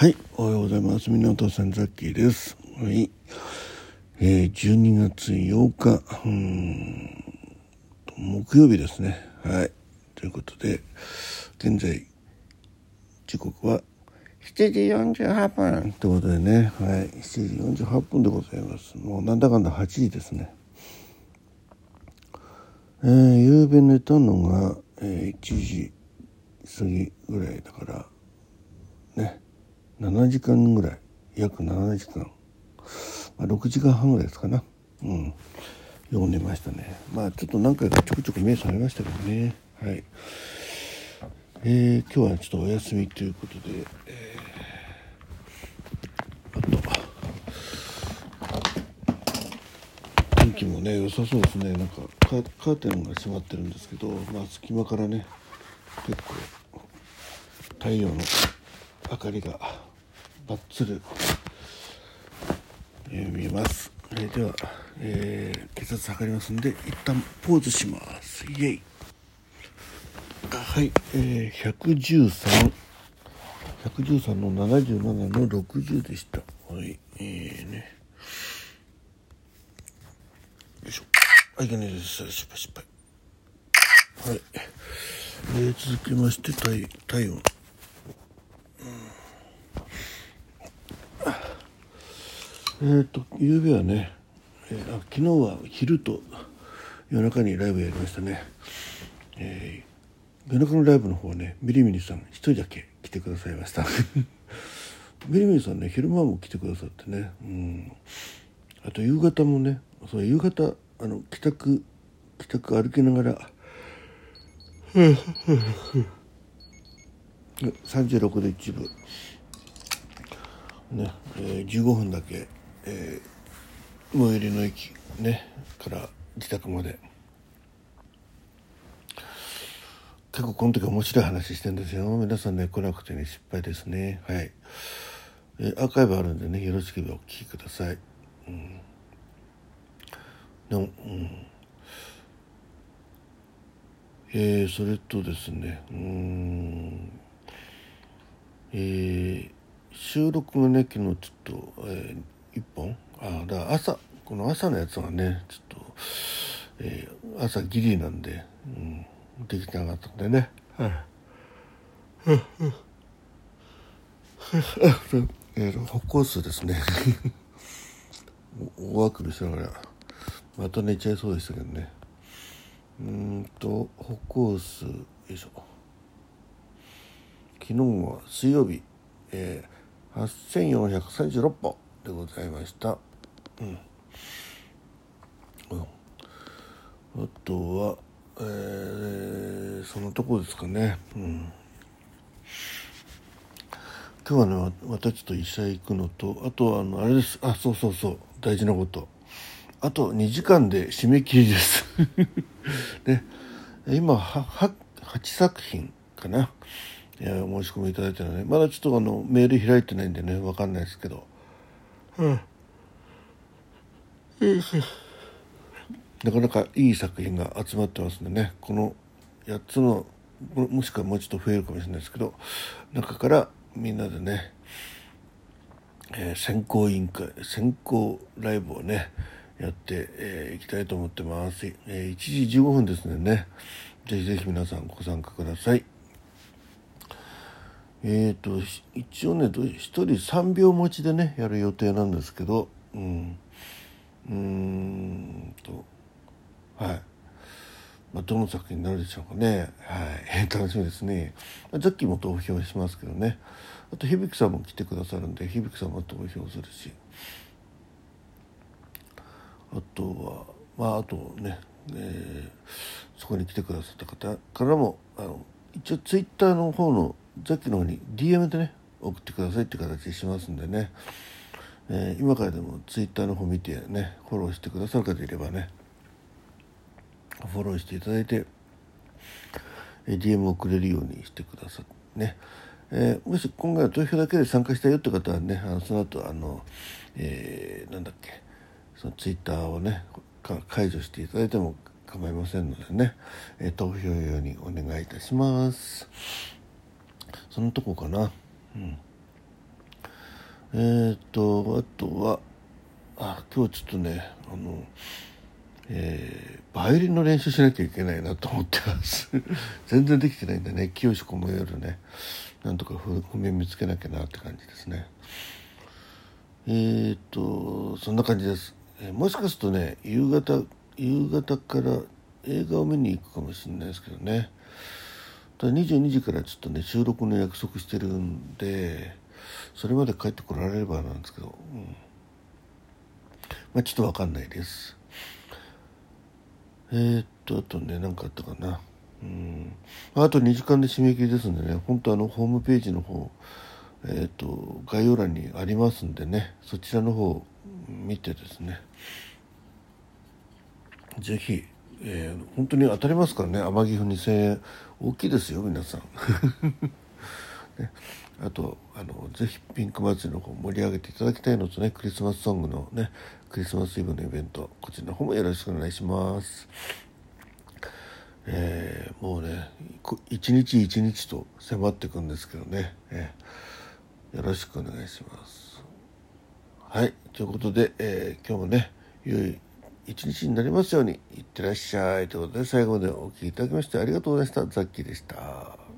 はい、おはようございます。みんなお父さんザッキーです。はい。えー、12月8日、うーん、木曜日ですね。はい。ということで、現在、時刻は7時48分ということでね、はい。7時48分でございます。もうなんだかんだ8時ですね。えー、夕べ寝たのが、えー、1時過ぎぐらいだから、ね。7時間ぐらい約7時間、まあ、6時間半ぐらいですかな。うん。読んでましたね。まあちょっと何回かちょくちょく目覚めましたけどね。はい。えー、今日はちょっとお休みということで、えー、あと天気もね良さそうですね。なんかカーテンが閉まってるんですけどまあ隙間からね結構太陽の明かりがバッツル、えー、見ます、えー、では、えー、血圧測りますんで一旦ポーズします。イエイ。はい、えー、113 113の77の60でした。はいえー、ね。よいしょ。あいけないです。失敗失敗。はい、えー、続きまして体体温。えーと、と夕べはね、えー、あ昨日は昼と夜中にライブやりましたね、えー、夜中のライブの方はねミリミリさん一人だけ来てくださいました。ミリミリさんね昼間も来てくださってね、うん、あと夕方もねそう夕方あの帰宅帰宅歩きながら36度1分ねえー、15分だけえー、最寄りの駅ねから自宅まで。結構この時面白い話してんですよ。皆さんね来なくてね失敗ですね。はい、えー、アーカイブあるんでねよろしければお聞きください。うん。でもうん。えー、それとですねうん。えー、収録がね昨日ちょっと、えー一本？あだから朝この朝のやつがねちょっと、えー、朝ギリなんで、うん、できてなかったんでね。はい。えー、歩行数ですね。大あくびしながらまた寝ちゃいそうでしたけどね。うんと歩行数よいしょ。昨日は水曜日、えー、8436歩でございました。うん。うん、あとは、えー、そのとこですかね。うん。今日はね、またちょっと医者行くのと、あとはあの、あれです。あ、そうそうそう。大事なこと。あと2時間で締め切りです。ね。今は、は、8作品かな。いや、申し込みいただいてるね。まだちょっとあの、メール開いてないんでね、わかんないですけど。なかなかいい作品が集まってますんでね。この8つのもしくはもうちょっと増えるかもしれないですけど中からみんなでね、えー、選考委員会選考ライブをねやってい、えー、きたいと思ってます、えー、1時15分ですのでね。ぜひぜひ皆さんご参加ください。えーと、一応ね1人3秒持ちでねやる予定なんですけどうんうんとはい、まあ、どの作品になるでしょうかね。はい。楽しみですね。ザッキーも投票しますけどね。あと響さんも来てくださるんで響さんも投票するし。あとはまああとね、えー、そこに来てくださった方からもあの一応ツイッターの方のザッキの方に DM でね送ってくださいって形にしますんでね、えー、今からでもツイッターの方見てねフォローしてくださる方いればねフォローしていただいて、えー、DM をくれるようにしてくださいね、えー、もし今回は投票だけで参加したよって方はねあのその後あの、えー、なんだっけそのツイッターをね解除していただいても構いませんのでね、えー、投票用にお願いいたします。そのとこかな。うん。えー、っとあとはあ今日ちょっとねあのえー、バイオリンの練習しなきゃいけないなと思ってます。全然できてないんでね。清子も夜ね。なんとか譜面見つけなきゃなって感じですね。えー、っとそんな感じです、えー、もしかするとね夕方夕方から映画を見に行くかもしれないですけどね。だ22時からちょっとね収録の約束してるんでそれまで帰ってこられればなんですけど、うん、まあちょっと分かんないです。えー、っとあとね何かあったかな。うん。あと2時間で締め切りですんでね本当あのホームページの方えー、っと概要欄にありますんでねそちらの方見てですね。是非えー、本当に当たりますからね。天城府2000円。大きいですよ皆さん、ね、あとあのぜひピンク祭りの方盛り上げていただきたいのとねクリスマスソングのねクリスマスイブのイベントこちらの方もよろしくお願いします。えー、もうね一日一日と迫っていくんですけどね、えー、よろしくお願いします。はい。ということで、えー、今日もね良い一日になりますように。いってらっしゃい。ということで最後までお聴きいただきましてありがとうございました。ザッキーでした。